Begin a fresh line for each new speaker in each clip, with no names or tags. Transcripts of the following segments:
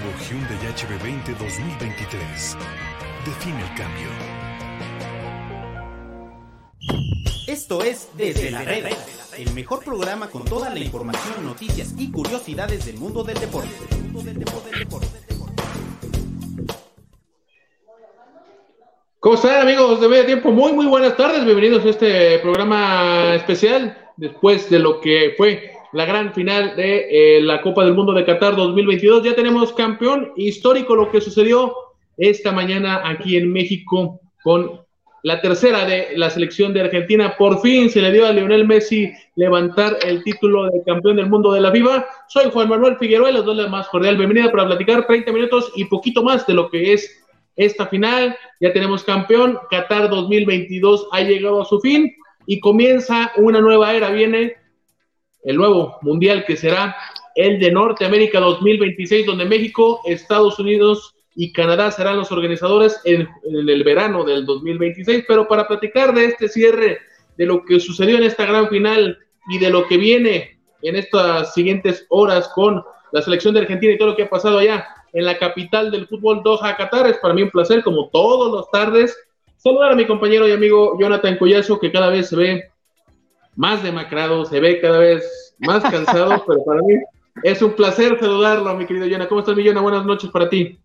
Nuevo Hyundai HB20 2023. Define el cambio.
Esto es Desde la Reda, el mejor programa con toda la información, noticias y curiosidades del mundo del deporte.
¿Cómo están amigos de medio tiempo? Muy, muy buenas tardes. Bienvenidos a este programa especial después de lo que fue la gran final de eh, la Copa del Mundo de Qatar 2022. Ya tenemos campeón histórico lo que sucedió esta mañana aquí en México con la tercera de la selección de Argentina. Por fin se le dio a Lionel Messi levantar el título de campeón del mundo de la FIFA. Soy Juan Manuel Figueroa, les doy la más cordial bienvenida para platicar 30 minutos y poquito más de lo que es esta final. Ya tenemos campeón. Qatar 2022 ha llegado a su fin y comienza una nueva era. Viene el nuevo mundial que será el de Norteamérica 2026, donde México, Estados Unidos y Canadá serán los organizadores en, el verano del 2026. Pero para platicar de este cierre, de lo que sucedió en esta gran final y de lo que viene en estas siguientes horas con la selección de Argentina y todo lo que ha pasado allá en la capital del fútbol Doha, Qatar, es para mí un placer, como todos los tardes, saludar a mi compañero y amigo Jonathan Collazo, que cada vez se ve más demacrado, se ve cada vez más cansado, pero para mí es un placer saludarlo, mi querido Jonah. ¿Cómo estás, mi Buenas noches para ti.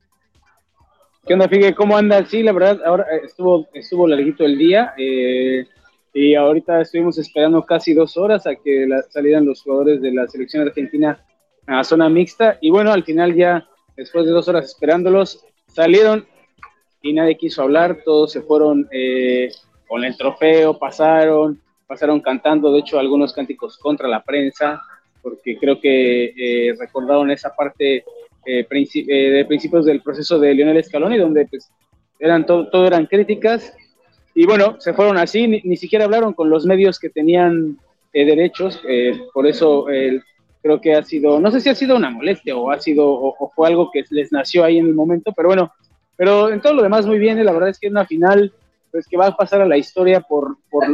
¿Qué onda, Figue? ¿Cómo andas? Sí, la verdad, ahora eh, estuvo, estuvo larguito el día eh, y ahorita estuvimos esperando casi dos horas a que salieran los jugadores de la selección argentina a zona mixta y bueno, al final ya, después de dos horas esperándolos, salieron y nadie quiso hablar, todos se fueron eh, con el trofeo, pasaron, pasaron cantando, de hecho, algunos cánticos contra la prensa, porque creo que eh, recordaron esa parte eh, eh, de principios del proceso de Lionel Scaloni, donde pues eran todo, eran críticas, y bueno, se fueron así, ni, siquiera hablaron con los medios que tenían derechos, por eso creo que ha sido, no sé si ha sido una molestia o ha sido, o, fue algo que les nació ahí en el momento, pero bueno, pero en todo lo demás muy bien, la verdad es que es una final pues que va a pasar a la historia por, por,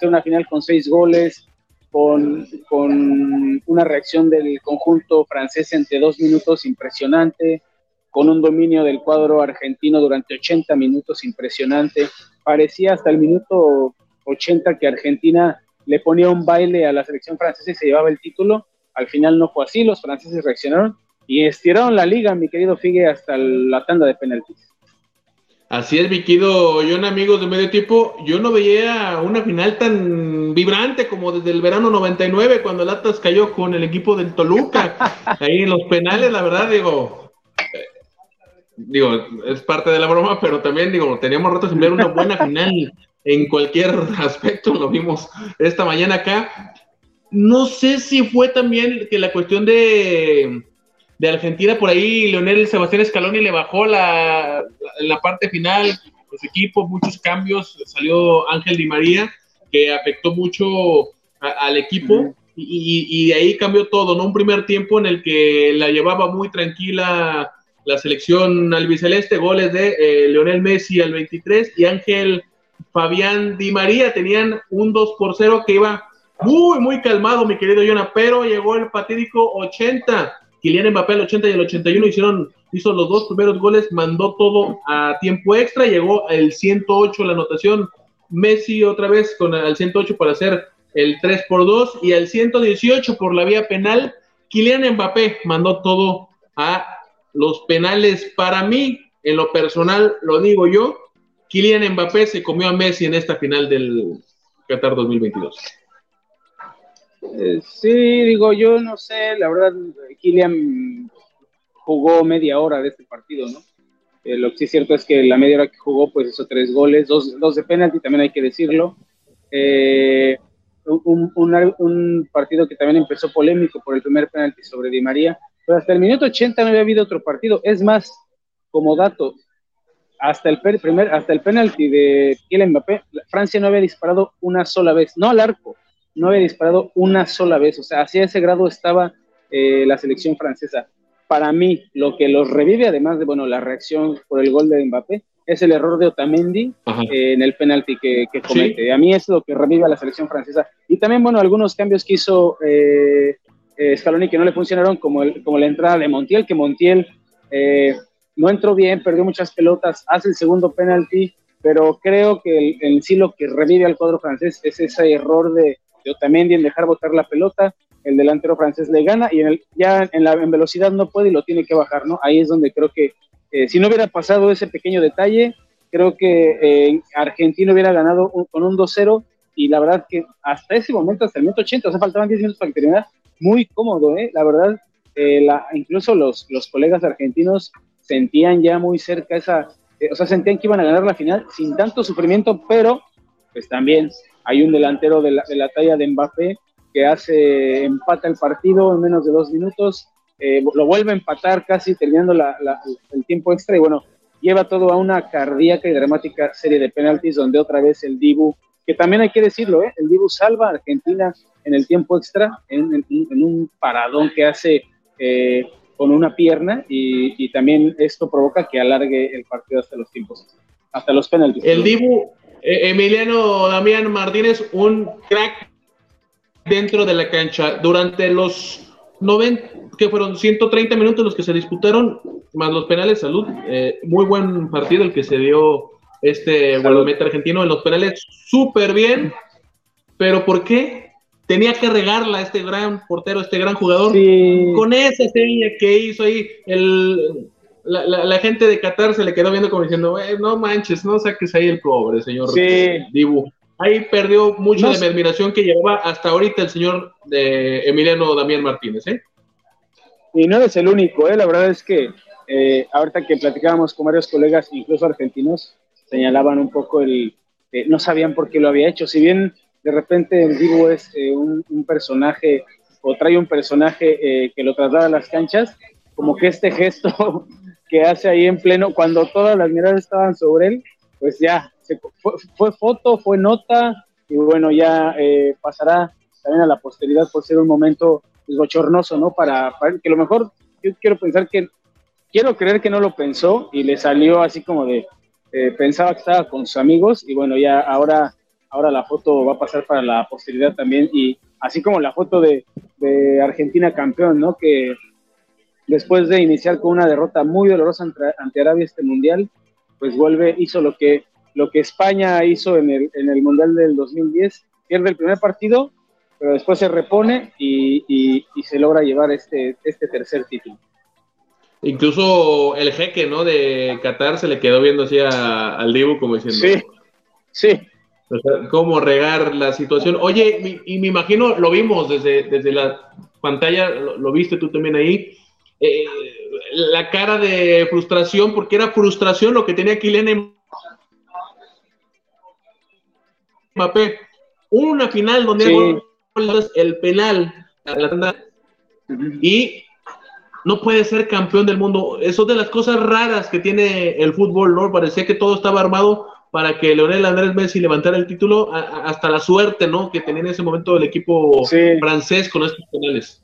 ser una final con seis goles, con, con, una reacción del conjunto francés entre dos minutos impresionante, con un dominio del cuadro argentino durante 80 minutos impresionante. Parecía hasta el minuto 80 que Argentina le ponía un baile a la selección francesa y se llevaba el título. Al final no fue así, los franceses reaccionaron y estiraron la liga, mi querido Figue, hasta la tanda de penaltis.
Así es, mi querido John, amigos de medio tiempo. Yo no veía una final tan vibrante como desde el verano 99, cuando el Atlas cayó con el equipo del Toluca. Ahí en los penales, la verdad, digo, eh, digo, es parte de la broma, pero también, digo, teníamos rato sin ver una buena final en cualquier aspecto. Lo vimos esta mañana acá. No sé si fue también que la cuestión de de Argentina, por ahí Leonel Sebastián Scaloni le bajó la, la, parte final, los equipos, muchos cambios, salió Ángel Di María, que afectó mucho al equipo, y, y, de ahí cambió todo, ¿no? Un primer tiempo en el que la llevaba muy tranquila la selección albiceleste, goles de eh, Leonel Messi al 23 y Ángel Fabián Di María tenían un 2 por 0 que iba muy, muy calmado, mi querido Jonah, pero llegó el fatídico 80 Kylian Mbappé al 80 y al 81 hicieron, hizo los dos primeros goles, mandó todo a tiempo extra, llegó el 108 la anotación, Messi otra vez con el 108 para hacer el 3 por 2 y al 118 por la vía penal, Kylian Mbappé mandó todo a los penales. Para mí, en lo personal, lo digo yo, Kylian Mbappé se comió a Messi en esta final del Qatar 2022.
Eh, sí, digo, yo no sé, la verdad, Kylian jugó media hora de este partido, ¿no? Eh, lo que sí es cierto es que la media hora que jugó, pues hizo tres goles, dos, dos de penalti, también hay que decirlo. Eh, un, un, partido que también empezó polémico por el primer penalti sobre Di María, pero hasta el minuto 80 no había habido otro partido. Es más, como dato, hasta el, primer, hasta el penalti de Kylian Mbappé, Francia no había disparado una sola vez, no al arco, no había disparado una sola vez, o sea, hacia ese grado estaba eh, la selección francesa. Para mí, lo que los revive, además de, bueno, la reacción por el gol de Mbappé, es el error de Otamendi eh, en el penalti que, comete. A mí es lo que revive a la selección francesa. Y también, bueno, algunos cambios que hizo eh, Scaloni que no le funcionaron, como, el, como la entrada de Montiel, que Montiel eh, no entró bien, perdió muchas pelotas, hace el segundo penalti, pero creo que en sí lo que revive al cuadro francés es ese error de, de Otamendi en dejar botar la pelota, el delantero francés le gana y en el, ya en, la, en velocidad no puede y lo tiene que bajar, ¿no? Ahí es donde creo que eh, si no hubiera pasado ese pequeño detalle, creo que eh, Argentina hubiera ganado con un 2-0 y la verdad que hasta ese momento, hasta el minuto 80, o faltaban 10 minutos para que terminara, muy cómodo, ¿eh? La verdad, eh, incluso los, los colegas argentinos sentían ya muy cerca esa, eh, o sea, sentían que iban a ganar la final sin tanto sufrimiento, pero pues también hay un delantero de la, de la talla de Mbappé que hace, empata el partido en menos de dos minutos, eh, lo vuelve a empatar casi terminando el tiempo extra y bueno, lleva todo a una cardíaca y dramática serie de penaltis donde otra vez el Dibu, que también hay que decirlo, ¿eh? el Dibu salva a Argentina en el tiempo extra, en, un paradón que hace eh, con una pierna y, y, también esto provoca que alargue el partido hasta los tiempos, hasta los penaltis.
El Dibu, Emiliano Damián Martínez, un crack dentro de la cancha. Durante los 90, que fueron 130 minutos los que se disputaron, más los penales, salud. Eh, muy buen partido el que se dio este guardameta argentino en los penales, súper bien. Pero ¿por qué? Tenía que regarla este gran portero, este gran jugador, sí. con esa serie que hizo ahí. El, la, la, la, gente de Qatar se le quedó viendo como diciendo, no manches, no saques ahí el cobre, señor
sí.
Dibu. Ahí perdió mucho no, de mi admiración que llevaba hasta ahorita el señor de Emiliano Damián Martínez, ¿eh?
Y no es el único, ¿eh? La verdad es que eh, ahorita que platicábamos con varios colegas, incluso argentinos, señalaban un poco el, eh, no sabían por qué lo había hecho. Si bien de repente el Dibu es eh, un, un, personaje o trae un personaje eh, que lo traslada a las canchas, como que este gesto que hace ahí en pleno, cuando todas las miradas estaban sobre él, pues ya, se, fue, fue, foto, fue nota, y bueno, ya eh, pasará también a la posteridad por ser un momento pues, bochornoso, ¿no? Para, para que a lo mejor yo quiero pensar que, quiero creer que no lo pensó y le salió así como de, eh, pensaba que estaba con sus amigos y bueno, ya ahora, ahora la foto va a pasar para la posteridad también y así como la foto de, de Argentina campeón, ¿no? Que después de iniciar con una derrota muy dolorosa ante, ante Arabia este mundial, pues vuelve, hizo lo que, lo que España hizo en el, en el mundial del 2010, pierde el primer partido, pero después se repone y, y, y se logra llevar este, este tercer título.
Incluso el jeque, ¿no? De Qatar se le quedó viendo así a, al Dibu como diciendo.
Sí, sí.
O sea, cómo regar la situación. Oye, y me imagino, lo vimos desde, desde la pantalla, lo, lo viste tú también ahí, eh, la cara de frustración, porque era frustración lo que tenía Kylian Mbappé. Una final donde sí. el penal y no puede ser campeón del mundo. Eso es de las cosas raras que tiene el fútbol, ¿no? Parecía que todo estaba armado para que Leonel Andrés Messi levantara el título, hasta la suerte, ¿no? Que tenía en ese momento el equipo sí. francés con estos penales.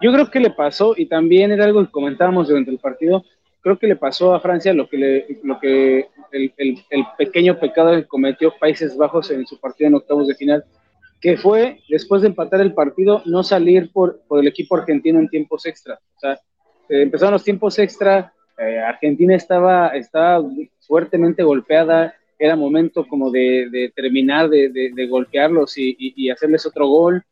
Yo creo que le pasó, y también era algo que comentábamos durante el partido, creo que le pasó a Francia lo que, le, lo que el, el, pequeño pecado que cometió Países Bajos en su partido en octavos de final, que fue, después de empatar el partido, no salir por, por el equipo argentino en tiempos extra. O sea, eh, empezaron los tiempos extra, eh, Argentina estaba, estaba fuertemente golpeada, era momento como de, de terminar, de, de, golpearlos y, y, hacerles otro gol,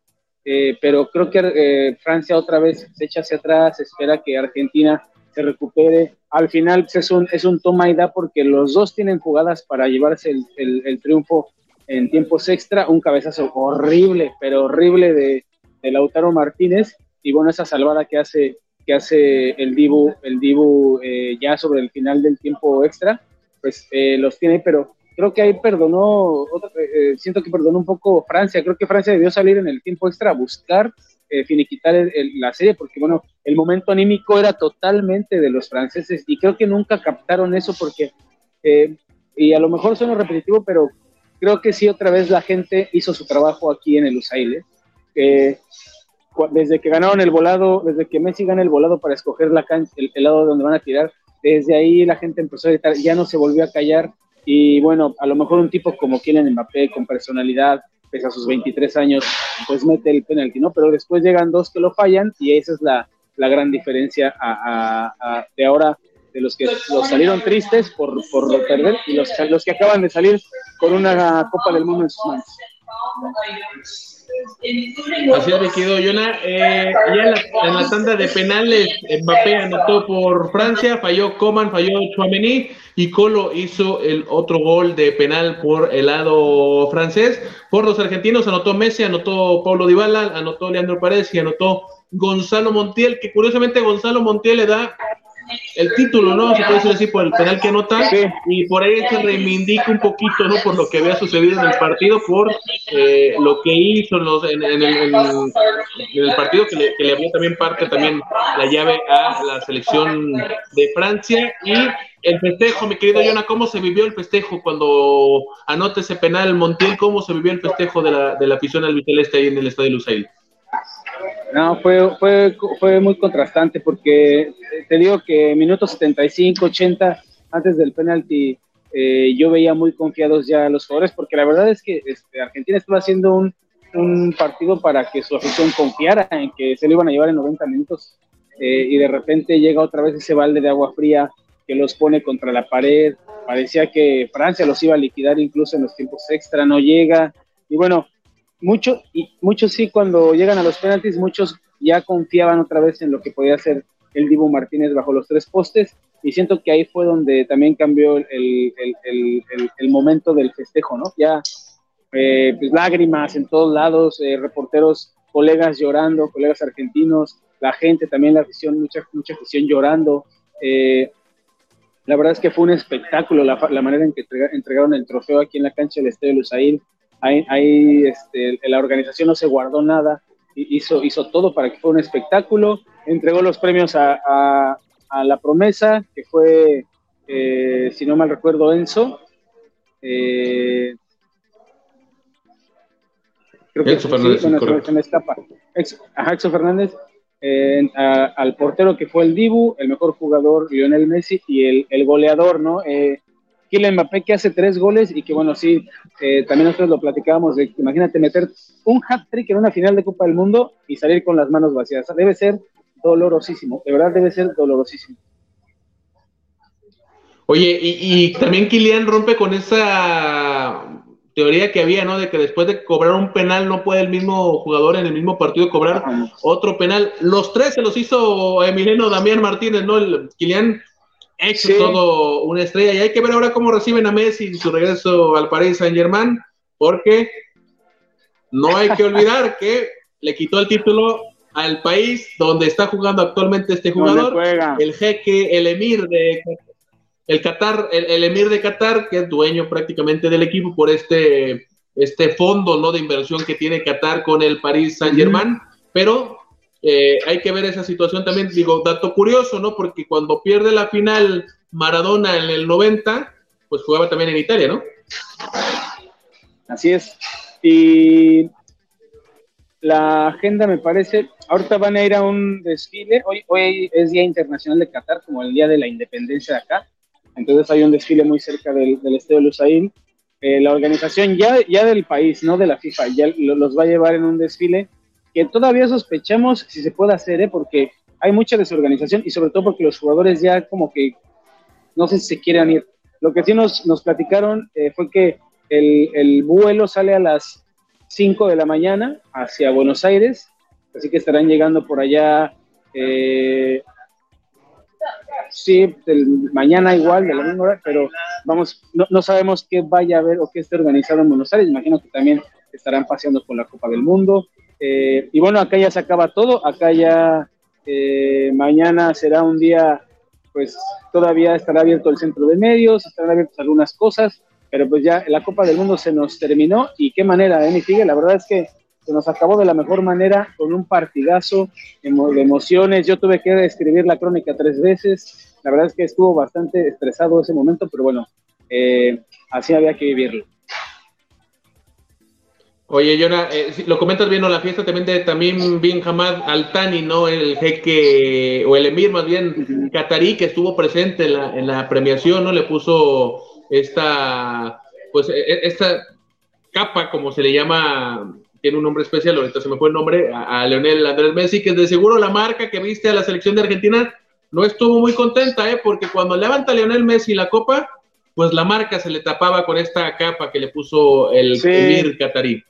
eh, pero creo que eh, Francia otra vez se echa hacia atrás, espera que Argentina se recupere. Al final es un, es un toma y da porque los dos tienen jugadas para llevarse el, el, el triunfo en tiempos extra, un cabezazo horrible, pero horrible de, de Lautaro Martínez, y bueno, esa salvada que hace, que hace el Dibu, el Dibu eh, ya sobre el final del tiempo extra, pues eh, los tiene, pero creo que ahí perdonó, otro, eh, siento que perdonó un poco Francia, creo que Francia debió salir en el tiempo extra a buscar eh, finiquitar el, la serie, porque bueno, el momento anímico era totalmente de los franceses, y creo que nunca captaron eso porque, eh, y a lo mejor suena repetitivo, pero creo que sí otra vez la gente hizo su trabajo aquí en el USAIL. Eh, desde que ganaron el volado, desde que Messi gana el volado para escoger la cancha, el, el, lado donde van a tirar, desde ahí la gente empezó a gritar, ya no se volvió a callar. Y bueno, a lo mejor un tipo como Kylian Mbappé, con personalidad, pese a sus 23 años, pues mete el penalti, ¿no? Pero después llegan dos que lo fallan y esa es la, la gran diferencia de ahora de los que los salieron tristes por, por perder y los, los que acaban de salir con una Copa del Mundo en sus manos.
Así es, mi querido Yona. Eh, ya en la, tanda de penales, Mbappé anotó por Francia, falló Coman, falló Chouameni y Colo hizo el otro gol de penal por el lado francés. Por los argentinos anotó Messi, anotó Pablo Dybala, anotó Leandro Paredes y anotó Gonzalo Montiel, que curiosamente Gonzalo Montiel le da el título, ¿no? Se puede decir así por el penal que anota y por ahí se reivindica un poquito, ¿no? Por lo que había sucedido en el partido, por eh, lo que hizo en, el, el, partido que le, que le abrió también parte también la llave a la selección de Francia y el festejo, mi querido Yona, ¿cómo se vivió el festejo cuando anota ese penal Montiel? ¿Cómo se vivió el festejo de la, de la afición al Viteleste ahí en el estadio Lusail?
No, fue, fue, fue muy contrastante porque te digo que minutos 75, 80 antes del penalti eh, yo veía muy confiados ya los jugadores porque la verdad es que este, Argentina estaba haciendo un, un, partido para que su afición confiara en que se lo iban a llevar en 90 minutos eh, y de repente llega otra vez ese balde de agua fría que los pone contra la pared. Parecía que Francia los iba a liquidar incluso en los tiempos extra, no llega. Y bueno, muchos, y muchos sí, cuando llegan a los penaltis, muchos ya confiaban otra vez en lo que podía hacer el Dibu Martínez bajo los tres postes, y siento que ahí fue donde también cambió el, el, el, momento del festejo, ¿no? Ya eh, pues lágrimas en todos lados, eh, reporteros, colegas llorando, colegas argentinos, la gente también, la afición, mucha, mucha afición llorando. Eh, la verdad es que fue un espectáculo la, la manera en que entregaron el trofeo aquí en la cancha del Estadio Lusail ahí, este, la organización no se guardó nada, hizo, hizo todo para que fuera un espectáculo, entregó los premios a, la promesa, que fue, eh, si no mal recuerdo, Enzo. Eh, creo que Fernández, se me escapa. Exo Fernández, eh, al portero que fue el Dibu, el mejor jugador Lionel Messi y el, el goleador, ¿no? Kylian Mbappé que hace tres goles y que bueno, sí, eh, también nosotros lo platicábamos, de, imagínate meter un hat-trick en una final de Copa del Mundo y salir con las manos vacías. Debe ser dolorosísimo, de verdad debe ser dolorosísimo.
Oye, y, también Kylian rompe con esa teoría que había, ¿no? De que después de cobrar un penal no puede el mismo jugador en el mismo partido cobrar otro penal. Los tres se los hizo Emiliano Damián Martínez, ¿no? El Kylian hecho todo una estrella. Y hay que ver ahora cómo reciben a Messi su regreso al Paris Saint Germain, porque no hay que olvidar que le quitó el título al país donde está jugando actualmente este jugador, el jeque, el emir de el Qatar, el, emir de Qatar, que es dueño prácticamente del equipo por este, este fondo ¿no? de inversión que tiene Qatar con el Paris Saint Germain, pero eh, hay que ver esa situación también, digo, dato curioso, ¿no? Porque cuando pierde la final Maradona en el 90, pues jugaba también en Italia, ¿no?
Así es. Y la agenda me parece, ahorita van a ir a un desfile, hoy, hoy es Día Internacional de Qatar, como el Día de la Independencia de acá, entonces hay un desfile muy cerca del, del Estadio Lusail. Eh, la organización ya, ya del país, no de la FIFA, ya los va a llevar en un desfile que todavía sospechamos si se puede hacer, ¿eh? porque hay mucha desorganización y sobre todo porque los jugadores ya como que no sé si se quieren ir. Lo que sí nos, nos platicaron eh, fue que el, el, vuelo sale a las 5 de la mañana hacia Buenos Aires, así que estarán llegando por allá, eh, sí, mañana igual, de la misma hora, pero vamos, no, no, sabemos qué vaya a haber o qué esté organizado en Buenos Aires, imagino que también estarán paseando por la Copa del Mundo, eh, y bueno, acá ya se acaba todo, acá ya eh, mañana será un día, pues todavía estará abierto el centro de medios, estarán abiertas algunas cosas, pero pues ya la Copa del Mundo se nos terminó y qué manera, ¿eh, mi La verdad es que se nos acabó de la mejor manera con un partidazo de emociones. Yo tuve que escribir la crónica tres veces. La verdad es que estuvo bastante estresado ese momento, pero bueno, eh, así había que vivirlo.
Oye, Yona, eh, lo comentas bien, ¿no? La fiesta también de Tamim bin Hamad Al Thani, ¿no? El jeque, o el emir más bien, catarí, que estuvo presente en la, en la premiación, ¿no? Le puso esta, pues, e, e, esta capa, como se le llama, tiene un nombre especial, ahorita se me fue el nombre, a, a Leonel Andrés Messi, que de seguro la marca que viste a la selección de Argentina no estuvo muy contenta, ¿eh? porque cuando levanta Leonel Messi la copa, pues la marca se le tapaba con esta capa que le puso el
Sí.
emir catarí.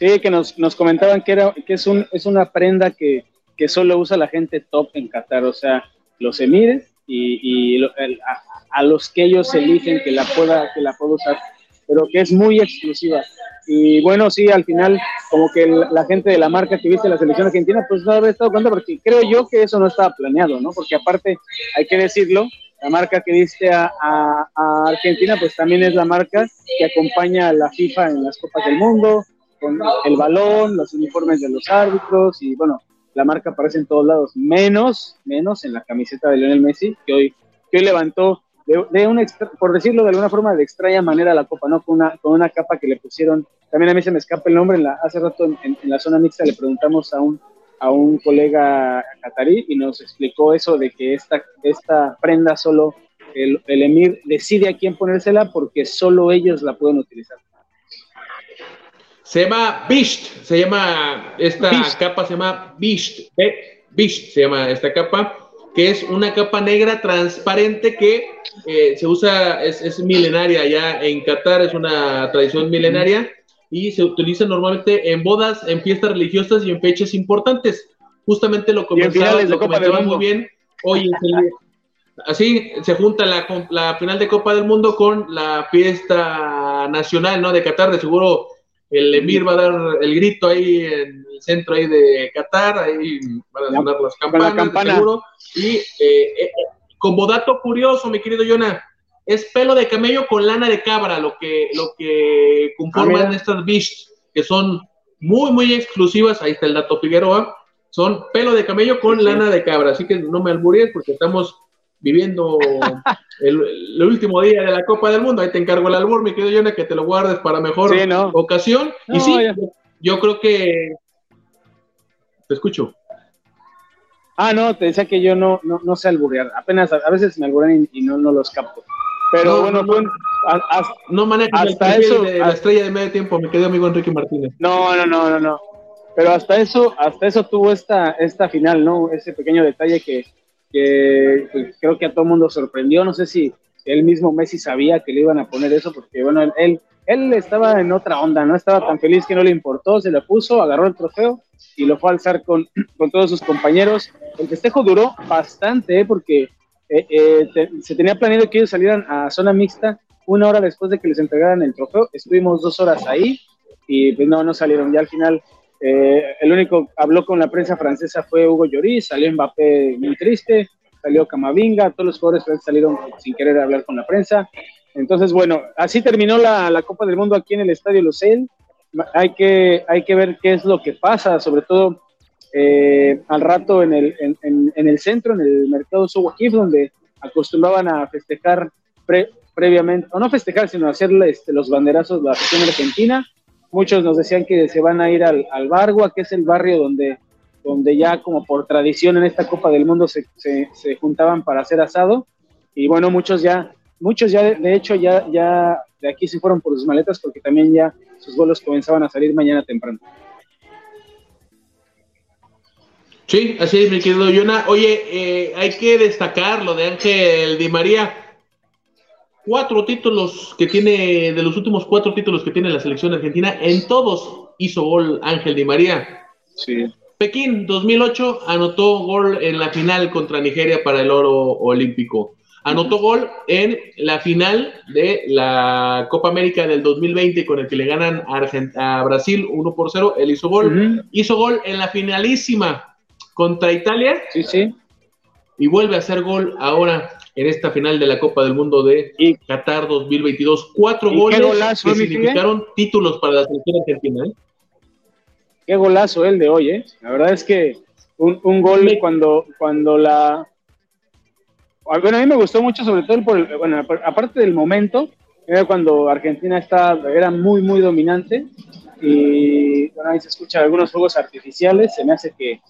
Sí, que nos, nos comentaban que, era, que es, un, es una prenda que, que solo usa la gente top en Qatar, o sea, los emires y, y lo- el- a, a los que ellos eligen que la pueda que la pueda usar, pero que es muy exclusiva. Y bueno, sí, al final, como que el- la gente de la marca que viste la selección argentina, pues no haber estado cuenta, porque creo yo que eso no estaba planeado, ¿no? Porque aparte, hay que decirlo, la marca que viste a, a- a Argentina, pues también es la marca que acompaña a la FIFA en las Copas del Mundo, con el balón, los uniformes de los árbitros y bueno, la marca aparece en todos lados, menos, menos en la camiseta de Lionel Messi, que hoy, que hoy levantó de, de una, por decirlo de alguna forma, de extraña manera la copa, ¿no? Con una, con una capa que le pusieron, también a mí se me escapa el nombre, en la, hace rato en, en- en la zona mixta le preguntamos a un, a un colega catarí y nos explicó eso de que esta, esta prenda solo el, el emir decide a quién ponérsela porque solo ellos la pueden utilizar.
Se llama Bisht, se llama, esta capa se llama Bisht, B- Bisht se llama esta capa, que es una capa negra transparente que eh, se usa, es, es milenaria ya en Qatar, es una tradición milenaria y se utiliza normalmente en bodas, en fiestas religiosas y en fechas importantes. Justamente lo comenzaba, lo comentabas muy bien. Hoy así se junta la, la final de Copa del Mundo con la fiesta nacional, ¿no? De Qatar, de seguro el Emir va a dar el grito ahí en el centro ahí de Qatar, ahí van a sonar las
la
campanas,
campana.
seguro. Y eh, eh, como dato curioso, mi querido Jonah, es pelo de camello con lana de cabra, lo que, lo que conforman
Ah,
estas bish, que son muy, muy exclusivas, ahí está el dato Figueroa, son pelo de camello con
Sí.
lana de cabra, así que no me alburies porque estamos viviendo el, el último día de la Copa del Mundo, ahí te encargo el albur, mi querido Jonah, que te lo guardes para mejor
Sí, ¿no?
ocasión. y sí,
ya.
yo creo que... Te escucho.
Ah, no, te decía que yo no, no, no sé alburear. Apenas a, a veces me alburean y, y no, no los capto. Pero
No,
bueno,
no,
fue
el
Hasta
perfil
eso-
de la estrella de medio tiempo, mi querido amigo Enrique Martínez.
no, no, no, no, no. Pero hasta eso, hasta eso tuvo esta, esta final, ¿no? Ese pequeño detalle que, que pues, creo que a todo el mundo sorprendió. No sé si él mismo Messi sabía que le iban a poner eso, porque bueno, él, él, estaba en otra onda, no estaba tan feliz que no le importó, se lo puso, agarró el trofeo y lo fue a alzar con, con todos sus compañeros. El festejo duró bastante, ¿eh? porque eh, eh, se tenía planeado que ellos salieran a zona mixta una hora después de que les entregaran el trofeo. Estuvimos dos horas ahí y pues no, no salieron. Ya al final, eh, el único que habló con la prensa francesa fue Hugo Lloris, salió Mbappé muy triste, salió Camavinga, todos los jugadores salieron sin querer hablar con la prensa. Entonces, bueno, así terminó la, la Copa del Mundo aquí en el Estadio Lusail. Hay que, hay que ver qué es lo que pasa, sobre todo eh, al rato en el, en, en- en el centro, en el mercado Suwakif, donde acostumbraban a festejar pre- previamente, o no festejar, sino hacerle este, los banderazos de la selección argentina. Muchos nos decían que se van a ir al, al Bargua, que es el barrio donde, donde ya como por tradición en esta Copa del Mundo se, se, se juntaban para hacer asado. Y bueno, muchos ya, muchos ya, de, hecho, ya, ya de aquí se fueron por sus maletas porque también ya sus vuelos comenzaban a salir mañana temprano.
Sí, así es, mi querido Yona. Oye, eh, hay que destacar lo de Ángel Di María. Cuatro títulos que tiene, de los últimos cuatro títulos que tiene la selección argentina, en todos hizo gol Ángel Di María.
Sí.
Pekín 2008 anotó gol en la final contra Nigeria para el oro olímpico. Anotó gol en la final de la Copa América del 2020 con el que le ganan a, Argent- a Brasil 1 por 0. Él hizo gol. Hizo gol en la finalísima contra Italia
Sí, sí.
y vuelve a hacer gol ahora en esta final de la Copa del Mundo de
Y
Qatar 2022. Cuatro
¿Y qué
goles
golazo,
que significaron títulos para la selección argentina. ¿eh?
qué golazo el de hoy, ¿eh? La verdad es que un, un gol cuando, cuando la... Ah, Bueno, a mí me gustó mucho, sobre todo por, el- bueno, aparte del momento, era cuando Argentina está, era muy, muy dominante y bueno, ahí se escuchan algunos fuegos artificiales, se me hace que,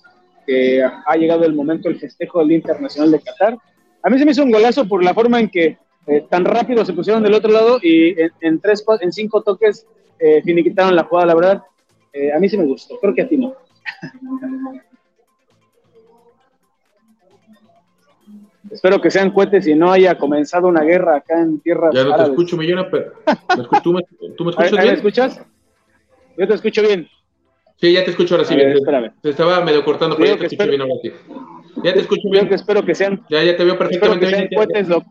que ha llegado el momento del festejo del Internacional de Qatar. A mí se me hizo un golazo por la forma en que eh, tan rápido se pusieron del otro lado y en, en tres, en cinco toques eh, finiquitaron la jugada, la verdad. Eh, a mí sí me gustó, creo que a ti no. Espero que sean cohetes y no haya comenzado una guerra acá en tierra.
Ya no te escucho, Millona, pero ¿tú me, tú me escuchas bien? ¿Me
escuchas? Yo te escucho bien.
Sí, ya te escucho ahora sí. bien. Se estaba medio cortando, pero ya te escucho bien ahora sí. Ya te escucho bien.
que espero que sean.
Ya, ya te veo perfectamente
bien. Cohetes lo,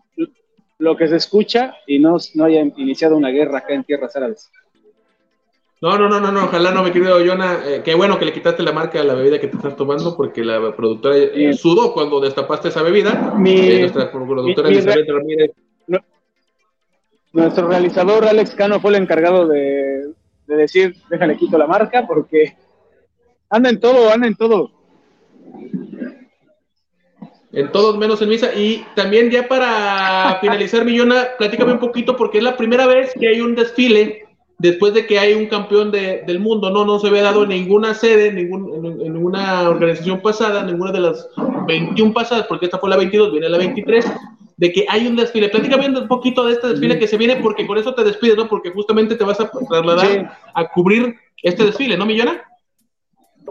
lo, que se escucha y no, no haya iniciado una guerra acá en tierras árabes.
No, no, no, no, no, ojalá no, me querido Yona. Eh, qué bueno que le quitaste la marca a la bebida que te estás tomando, porque la productora eh, sudó cuando destapaste esa bebida.
Mi, eh, nuestra productora Elizabeth Ramírez. nuestro realizador Alex Cano fue el encargado de, de, decir, déjale quito la marca, porque anda en todo, anda en todo.
En todos menos en misa. Y también ya para finalizar, Millona, platícame un poquito, porque es la primera vez que hay un desfile después de que hay un campeón del mundo, no, no se había dado en ninguna sede, en, ninguna organización pasada, ninguna de las 21 pasadas, porque esta fue la 22, viene la 23, de que hay un desfile. Platícame un poquito de este desfile que se viene, porque con eso te despides, ¿no? Porque justamente te vas a trasladar a cubrir este desfile, ¿no, Millona?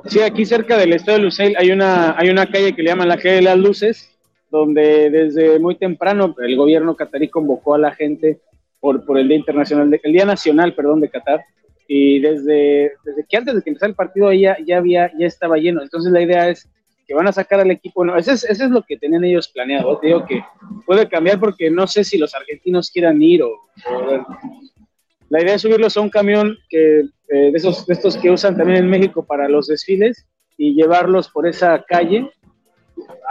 Sí, aquí cerca del Estadio de Luceil hay una, hay una calle que le llaman la calle de las luces, donde desde muy temprano el gobierno catarí convocó a la gente por, por el Día Internacional, el Día Nacional, perdón, de Qatar, y desde, desde que antes de que empezara el partido ya, ya, había, ya estaba lleno. Entonces la idea es que van a sacar al equipo, no, eso es, eso es lo que tenían ellos planeado. Te digo que puede cambiar porque no sé si los argentinos quieran ir o, la idea es subirlos a un camión que, eh, de, esos, de estos que usan también en México para los desfiles y llevarlos por esa calle,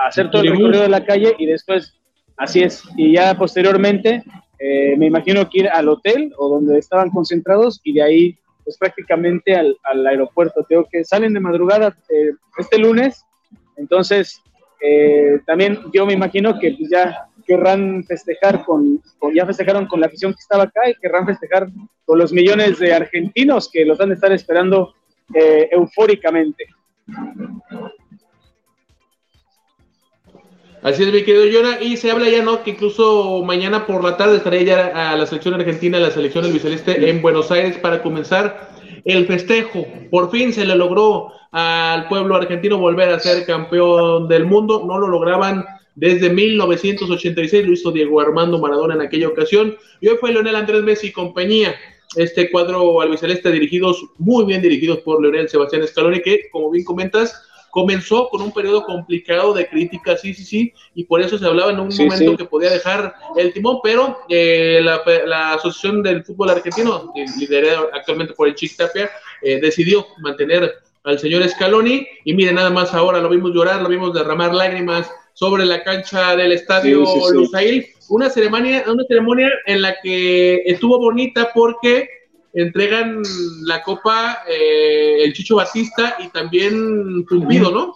a hacer todo el recorrido de la calle y después, así es, y ya posteriormente eh, me imagino que ir al hotel o donde estaban concentrados y de ahí pues prácticamente al, aeropuerto. Tengo que salen de madrugada eh, este lunes, entonces eh, también yo me imagino que pues, ya querrán festejar con, ya festejaron con la afición que estaba acá y querrán festejar con los millones de argentinos que los han de estar esperando eufóricamente.
Así es, mi querido Yona. Y se habla ya, ¿no? Que incluso mañana por la tarde estaría ya a la selección argentina, la selección del Biceleste en Buenos Aires para comenzar el festejo. Por fin se le logró al pueblo argentino volver a ser campeón del mundo. No lo lograban desde 1986, lo hizo Diego Armando Maradona en aquella ocasión. Y hoy fue Leonel Andrés Messi y compañía. Este cuadro albiceleste dirigidos, muy bien dirigidos por Leonel Sebastián Scaloni, que, como bien comentas, comenzó con un periodo complicado de crítica, sí, sí, sí, y por eso se hablaba en un momento que podía dejar el timón, pero eh, la, Asociación del Fútbol Argentino, liderada actualmente por el Chic Tapia, eh, decidió mantener al señor Scaloni, y mire, nada más ahora lo vimos llorar, lo vimos derramar lágrimas sobre la cancha del estadio Lusail, una ceremonia, una ceremonia en la que estuvo bonita porque entregan la copa eh, el Chicho Batista y también Pumpido, ¿no?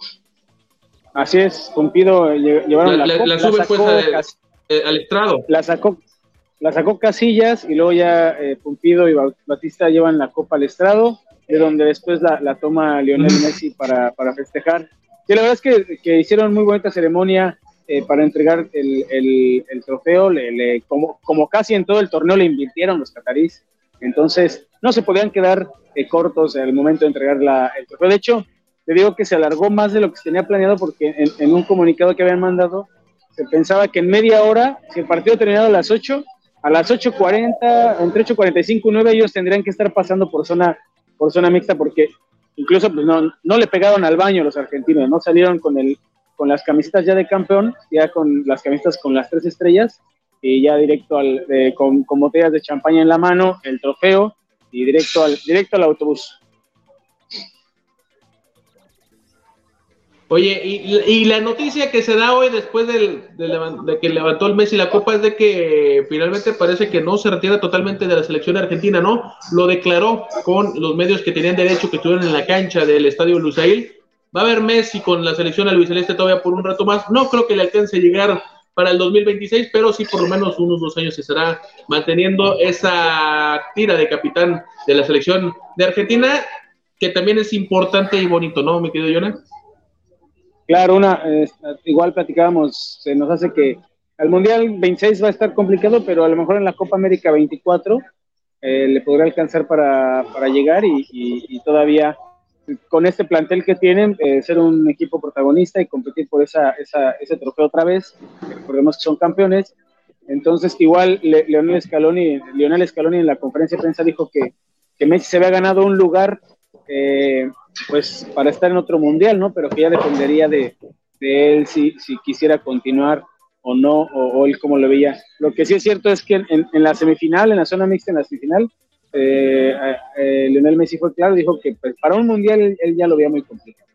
Así es, Pumpido llevaron la,
la, la, sube pues eh, al estrado.
La sacó, la sacó Casillas y luego ya eh, Pumpido y Batista llevan la copa al estrado, de donde después la, toma Lionel Messi para, para festejar. Y la verdad es que, hicieron muy bonita ceremonia para entregar el, trofeo, como, casi en todo el torneo le invirtieron los catarís entonces, no se podían quedar eh, cortos el momento de entregar la, el trofeo. De hecho, te digo que se alargó más de lo que se tenía planeado porque en, un comunicado que habían mandado se pensaba que en media hora, si el partido terminaba a las 8, a las 8.40, entre 8.45 y 9 ellos tendrían que estar pasando por zona, por zona mixta porque incluso pues, no, no le pegaron al baño los argentinos, no salieron con, el, con las camisetas ya de campeón, ya con las camisetas con las tres estrellas y ya directo al, con, con, botellas de champaña en la mano, el trofeo y directo al, directo al autobús.
Oye, y, y, la noticia que se da hoy después del, de, que levantó el Messi la copa es de que finalmente parece que no se retira totalmente de la selección argentina, ¿no? Lo declaró con los medios que tenían derecho, que estuvieron en la cancha del estadio Lusail. Va a haber Messi con la selección albiceleste todavía por un rato más. No creo que le alcance a llegar para el 2026, pero sí por lo menos unos dos años se estará manteniendo esa tira de capitán de la selección de Argentina, que también es importante y bonito, ¿no, mi querido Jonah?
Claro, una, igual platicábamos, se nos hace que al Mundial 26 va a estar complicado, pero a lo mejor en la Copa América 24 eh, le podría alcanzar para, para llegar y, todavía con este plantel que tienen, eh, ser un equipo protagonista y competir por esa, esa, ese trofeo otra vez. Recordemos que son campeones. Entonces, igual Leonel Scaloni, Lionel Scaloni en la conferencia de prensa dijo que, que Messi se había ganado un lugar eh, pues para estar en otro mundial, ¿no? Pero que ya dependería de, él si, si quisiera continuar o no, o, él como lo veía. Lo que sí es cierto es que en, la semifinal, en la zona mixta, en la semifinal, eh, eh, Lionel Messi fue claro, dijo que pues, para un mundial él, ya lo veía muy complicado.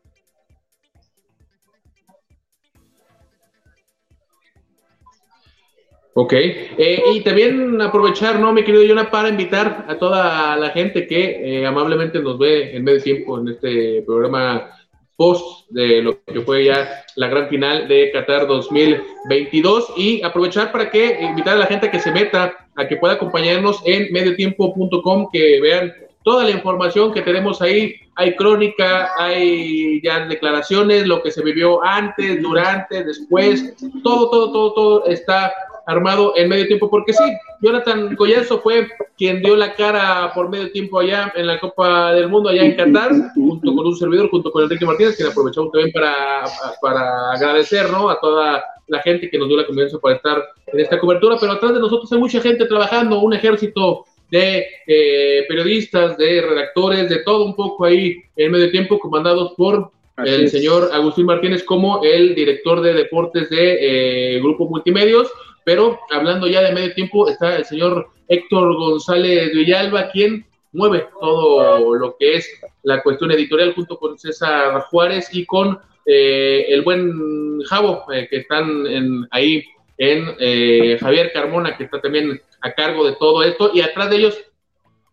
Ok, eh, y también aprovechar, ¿no, mi querido Jonah, para invitar a toda la gente que amablemente nos ve en medio tiempo en este programa post de lo que fue ya la gran final de Qatar 2022 y aprovechar para que invitar a la gente que se meta, a que pueda acompañarnos en mediotiempo.com, que vean toda la información que tenemos ahí. Hay crónica, hay ya declaraciones, lo que se vivió antes, durante, después, todo, todo, todo, todo está armado en medio tiempo, porque sí, Jonathan Collazo fue quien dio la cara por medio tiempo allá en la Copa del Mundo, allá en Qatar, junto con un servidor, junto con Enrique Martínez, quien aprovechamos también para, para agradecer ¿no? a toda la gente que nos dio la confianza para estar en esta cobertura, pero atrás de nosotros hay mucha gente trabajando, un ejército de eh, periodistas, de redactores, de todo un poco ahí en medio tiempo, comandados por el señor Agustín Martínez como el director de deportes de eh, Grupo Multimedios. Pero hablando ya de medio tiempo, está el señor Héctor González Villalba, quien mueve todo lo que es la cuestión editorial junto con César Juárez y con eh, el buen Javo, eh, que están en, ahí en eh, Javier Carmona, que está también a cargo de todo esto, y atrás de ellos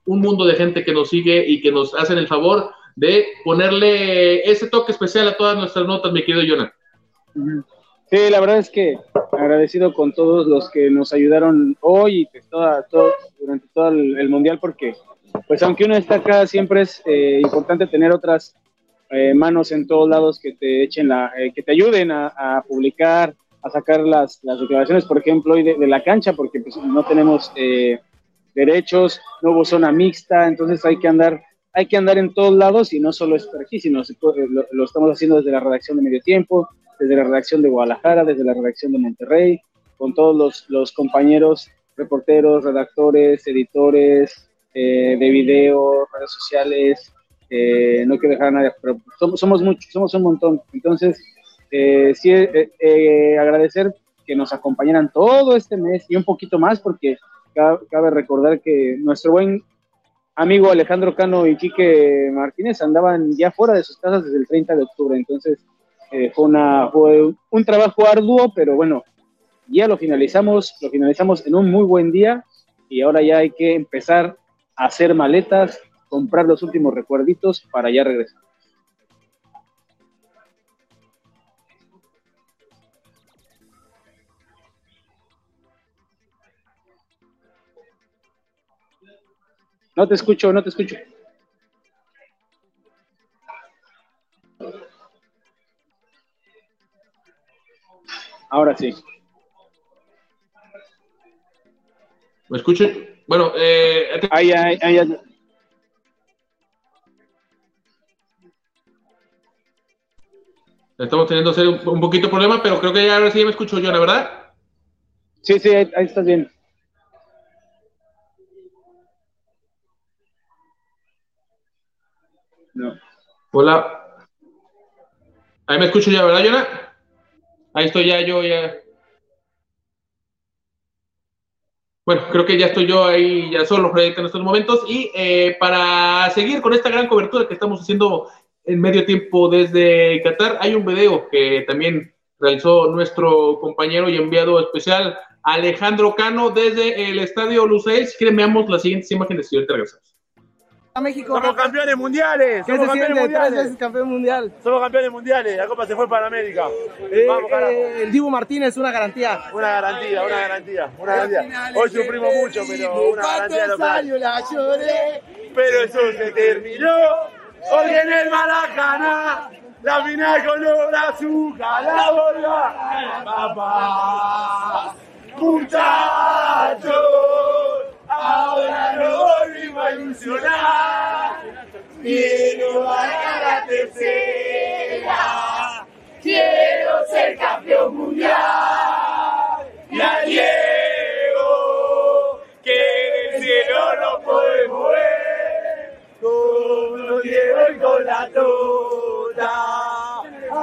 un mundo de gente que nos sigue y que nos hacen el favor de ponerle ese toque especial a todas nuestras notas, mi querido Jonah.
Sí, la verdad es que agradecido con todos los que nos ayudaron hoy y pues toda, durante todo el, mundial, porque pues aunque uno está acá, siempre es eh, importante tener otras eh, manos en todos lados que te echen la, eh, que te ayuden a, publicar, a sacar las, las, declaraciones, por ejemplo, hoy de, la cancha, porque pues no tenemos derechos, no hubo zona mixta, entonces hay que andar hay que andar en todos lados y no solo es por aquí, sino lo, lo, estamos haciendo desde la redacción de Medio Tiempo, desde la redacción de Guadalajara, desde la redacción de Monterrey, con todos los, compañeros, reporteros, redactores, editores eh, de video, redes sociales, eh, no quiero dejar a nadie, pero somos, muchos, somos un montón. Entonces, eh, sí, agradecer que nos acompañaran todo este mes y un poquito más, porque cabe recordar que nuestro buen amigo Alejandro Cano y Quique Martínez andaban ya fuera de sus casas desde el 30 de octubre, entonces eh, fue, una, un trabajo arduo, pero bueno, ya lo finalizamos, lo finalizamos en un muy buen día y ahora ya hay que empezar a hacer maletas, comprar los últimos recuerditos para ya regresar. No te escucho, no te escucho. Ahora sí.
¿Me escuchan? Bueno, eh,
ahí, ahí, ahí.
Estamos teniendo un, poquito de problema, pero creo que ya ahora sí me escucho yo, ¿la verdad?
Sí, sí, ahí, ahí estás bien.
Hola. Ahí me escucho ya, ¿verdad, Jonah? Ahí estoy ya, yo ya. Bueno, creo que ya estoy yo ahí ya solo en estos momentos. Y eh, para seguir con esta gran cobertura que estamos haciendo en medio tiempo desde Qatar, hay un video que también realizó nuestro compañero y enviado especial Alejandro Cano desde el estadio Lusail. Si quieren, veamos las siguientes imágenes y ahorita regresamos.
México. Somos campeones mundiales.
¿Qué Somos campeones mundiales. Tres veces campeón mundial.
Somos campeones mundiales. La Copa se fue para América.
Eh, Vamos, eh, el Dibu Martínez, una garantía.
Una garantía, una garantía. Una garantía. Hoy sufrimos mucho, pero una garantía local.
la lloré.
Pero eso se terminó. Hoy en el Maracaná. La final con los azúcar, la bola. Papá. Muchachos. Ahora nos volvimos a ilusionar. Quiero ganar la tercera, quiero ser campeón mundial. Y a Diego, que en el cielo no podemos ver, con Diego y con la tota.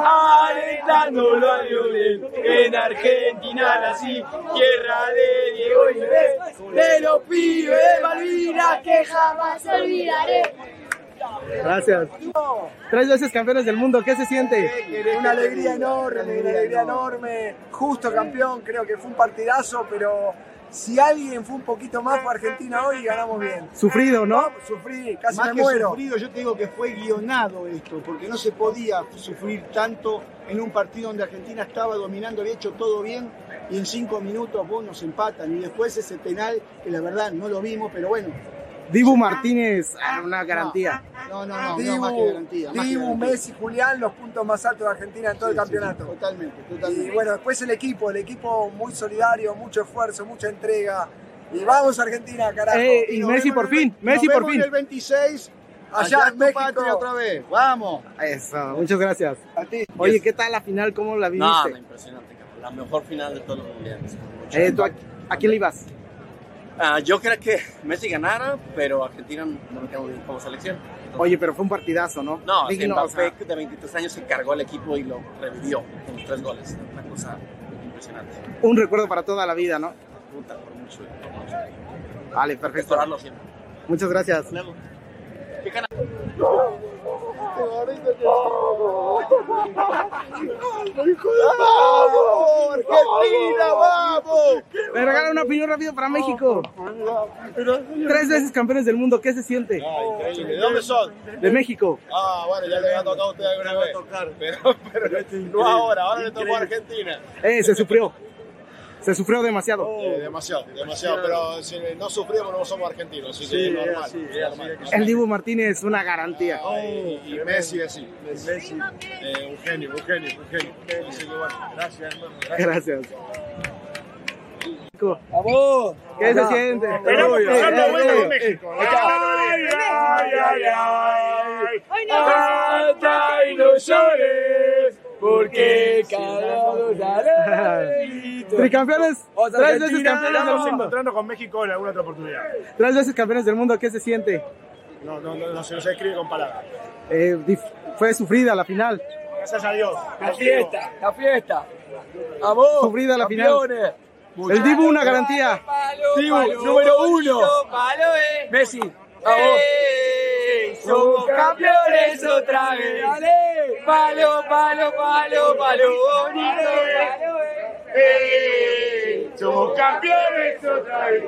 Alentándolo a Lionel, en Argentina nací, tierra de Diego y de, de los pibes de Malvinas que jamás olvidaré.
Gracias. Tres veces campeones del mundo, ¿qué se siente?
Una alegría enorme, una alegría enorme. Justo campeón, creo que fue un partidazo, pero si alguien fue un poquito más para Argentina hoy, ganamos bien.
Sufrido, ¿no?
Sufrí, casi
Más
me
que
muero.
sufrido, yo te digo que fue guionado esto, porque no se podía sufrir tanto en un partido donde Argentina estaba dominando, había hecho todo bien, y en cinco minutos vos nos empatan, y después ese penal, que la verdad no lo vimos, pero bueno.
Dibu Martínez, ah, una garantía.
No, no, no,
Dibu,
no, más que garantía. más que
Dibu,
garantía.
Messi, Julián, los puntos más altos de Argentina en todo
Sí,
el campeonato.
sí, totalmente,
Y
totalmente.
bueno, después el equipo, el equipo muy solidario, mucho esfuerzo, mucha entrega. Y vamos Argentina, carajo.
Eh, y
nos
Messi por
en el-
fin, Messi
nos
por
vemos
fin.
el 26,
Allá
allá
en México.
patria otra vez. Vamos.
Eso, muchas gracias.
A ti.
Oye, ¿qué tal la final? ¿Cómo la
No,
viviste?
impresionante, cabrón. La mejor final de todos los mundiales.
Eh, ¿tú a, a quién le ibas?
Ah, yo creo que Messi ganara, pero Argentina no me quedó bien como selección.
Oye, pero fue un partidazo, ¿no?
No,
Digno,
Mbappé de 23 años se cargó al equipo y lo revivió con tres goles. Una cosa impresionante.
un recuerdo para toda la vida, ¿no?
Puta, por mucho. Por mucho.
Vale, perfecto.
Restaurarlo siempre.
Muchas gracias.
Luego. ¿Qué gana?
¡Vamos! ¡Argentina, vamos!
Me regala una opinión rápido para México. Tres veces campeones del mundo, ¿qué se siente?
Increíble. ¿De dónde son?
De México.
Ah, bueno, ya le ha tocado a usted alguna vez. Pero, pero no ahora, ahora le tocó a Argentina.
Eh, se sufrió. Se sufrió demasiado.
Eh, demasiado, demasiado. Pero si no sufrimos, no somos argentinos, así que es normal. es normal.
El Dibu Martínez, una garantía.
Y, y Messi así. Messi. Eh, un genio, un genio, un genio. Así que bueno, gracias, hermano.
Gracias.
¡Vamos!
¿Qué se siente?
Esperamos pasar la vuelta
eh,
con México. Ay, ay, ay, ay. Canta y no llores, porque cagados
eh. Tricampeones, tres veces campeones del mundo.
encontrando con México en alguna otra oportunidad.
Tres veces campeones del mundo, ¿qué se siente?
No, no, no, no se nos escribe con palabras.
Eh, fue sufrida la final.
Gracias a Dios.
La fiesta, la fiesta. ¡Vamos!
Sufrida la final. El Dibu, una garantía.
Dibu, número uno. Messi. ¡Vamos!
Somos campeones otra vez. Palo, palo, palo, palo, bonito. Eh, Somos campeones otra vez.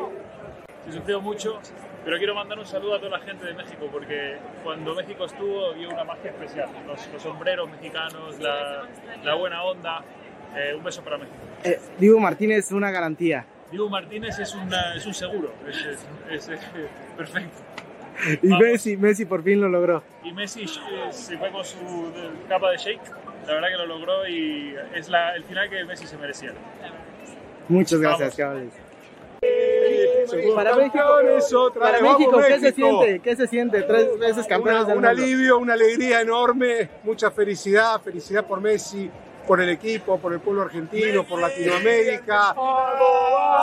Se sufrió mucho, pero quiero mandar un saludo a toda la gente de México porque cuando México estuvo había una magia especial. Los, los sombreros mexicanos, la, la buena onda. Eh, un beso para México.
Eh, Dibu Martínez, una garantía.
Diego Martínez es, una- es un seguro, es, es- es, perfecto.
Y
Vamos.
Messi, Messi por fin lo logró.
Y Messi eh, se fue con su capa de shake, la verdad que lo logró y es la- el final que Messi se merecía.
Muchas gracias,
Vamos.
cabales. Para México, para. México, ¿qué se
México.
siente? ¿Qué se siente? Tres veces campeones
Una-
del
un
mundo.
alivio, una alegría enorme, mucha felicidad, felicidad por Messi, por el equipo, por el pueblo argentino, por Latinoamérica.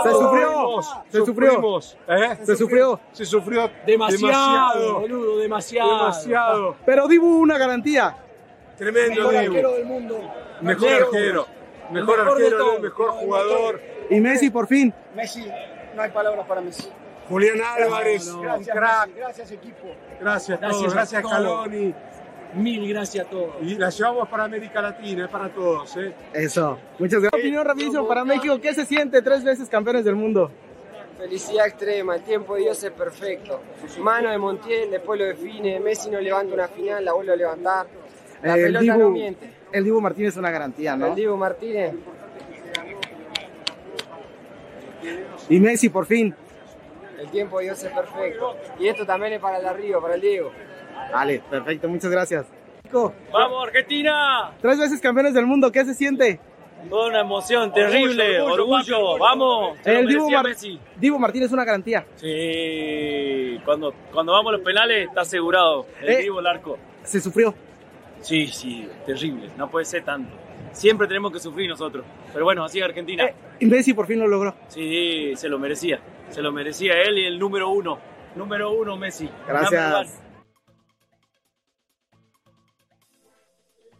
Se sufrió, se sufrió.
¿eh?
Se sufrió.
Se sufrió
Demasiado, boludo, demasiado.
demasiado.
Pero Dibu, una garantía.
Tremendo
Mejor arquero del mundo.
Mejor arquero, mejor arquero, mejor jugador.
Y Messi por fin.
Messi, no hay palabras para Messi.
Julián Álvarez,
Gracias,
crack.
Messi. Gracias, equipo.
Gracias a
Gracias
todos, gracias. Caloni.
Mil gracias a todos.
Y la llevamos para América Latina, es para todos. ¿eh?
Eso. Muchas gracias. Opinión rapidísimo para México. ¿Qué se siente? Tres veces campeones del mundo.
Felicidad extrema, el tiempo de Dios es perfecto. Mano de Montiel, después lo define, Messi no levanta una final, la vuelve a levantar. La
el,
pelota no
Dibu,
miente.
el Dibu Martínez es una garantía, ¿no?
El Diego Martínez,
Y Messi por fin.
el tiempo de Dios es perfecto. Y esto también es para el de arriba, para el Diego.
Vale, perfecto. Muchas gracias.
¡Vamos, Argentina!
Tres veces campeones del mundo. ¿Qué se siente?
Toda una emoción terrible,
Orgullo,
orgullo,
orgullo,
vamos.
El Divo, Mar-
Messi.
Divo Martínez es una garantía.
Sí, cuando, cuando vamos a los penales está asegurado. El
Eh.
Divo, el arco.
Se sufrió.
Sí, sí, terrible. No puede ser tanto. Siempre tenemos que sufrir nosotros. Pero bueno, así es Argentina.
Y Messi por fin lo logró.
Sí, se lo merecía. Se lo merecía él y el número uno. Número uno, Messi.
Gracias.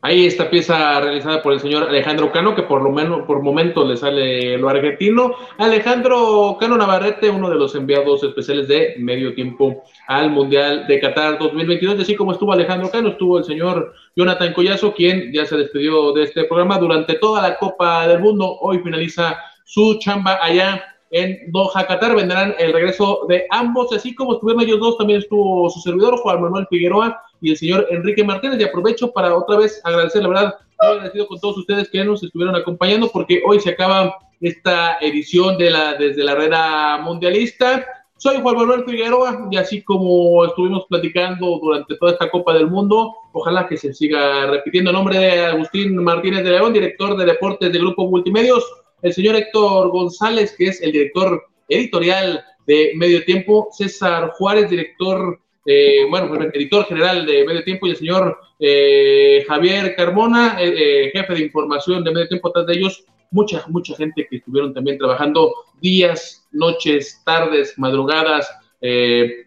Ahí esta pieza realizada por el señor Alejandro Cano, que por lo menos por momentos le sale lo argentino. Alejandro Cano Navarrete, uno de los enviados especiales de medio tiempo al Mundial de Qatar 2022. Y así como estuvo Alejandro Cano, estuvo el señor Jonathan Collazo, quien ya se despidió de este programa durante toda la Copa del Mundo. Hoy finaliza su chamba allá en Doha, Qatar. Vendrán el regreso de ambos, así como estuvieron ellos dos, también estuvo su servidor, Juan Manuel Figueroa, y el señor Enrique Martínez. Y aprovecho para otra vez agradecer, la verdad, muy agradecido con todos ustedes que nos estuvieron acompañando, porque hoy se acaba esta edición de la desde la arena mundialista. Soy Juan Manuel Figueroa y así como estuvimos platicando durante toda esta Copa del Mundo, ojalá que se siga repitiendo. En nombre de Agustín Martínez de León, director de deportes de Grupo Multimedios, el señor Héctor González, que es el director editorial de Medio Tiempo, César Juárez, director, eh, bueno, pues, editor general de Medio Tiempo, y el señor eh, Javier Carmona, eh, eh, jefe de información de Medio Tiempo, atrás de ellos, mucha, mucha gente que estuvieron también trabajando días, noches, tardes, madrugadas, eh,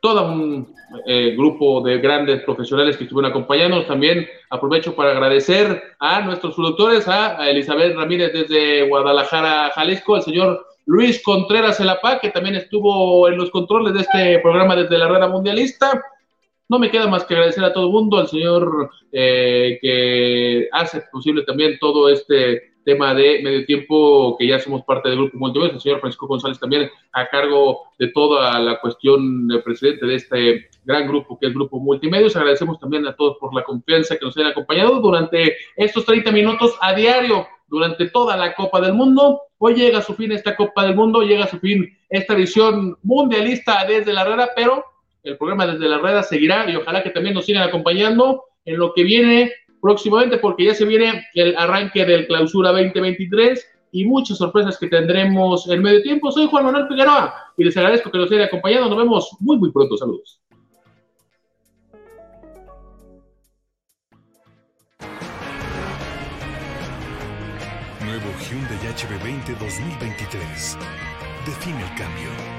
todo un grupo de grandes profesionales que estuvieron acompañándonos. También aprovecho para agradecer a nuestros productores, a Elizabeth Ramírez desde Guadalajara, Jalisco, al señor Luis Contreras Elapá, que también estuvo en los controles de este programa desde la Rueda Mundialista. No me queda más que agradecer a todo el mundo, al señor eh, que hace posible también todo este tema de medio tiempo, que ya somos parte del grupo Multimedia, el señor Francisco González también a cargo de toda la cuestión del presidente de este gran grupo que es Grupo Multimedios. Agradecemos también a todos por la confianza que nos han acompañado durante estos 30 minutos a diario, durante toda la Copa del Mundo. Hoy llega a su fin esta Copa del Mundo, llega a su fin esta edición mundialista desde la rueda, pero el programa desde la rueda seguirá y ojalá que también nos sigan acompañando en lo que viene próximamente, porque ya se viene el arranque del clausura 2023 y muchas sorpresas que tendremos en medio tiempo. Soy Juan Manuel Figueroa y les agradezco que nos hayan acompañado. Nos vemos muy, muy pronto. Saludos.
Nuevo Hyundai HB20 2023. Define el cambio.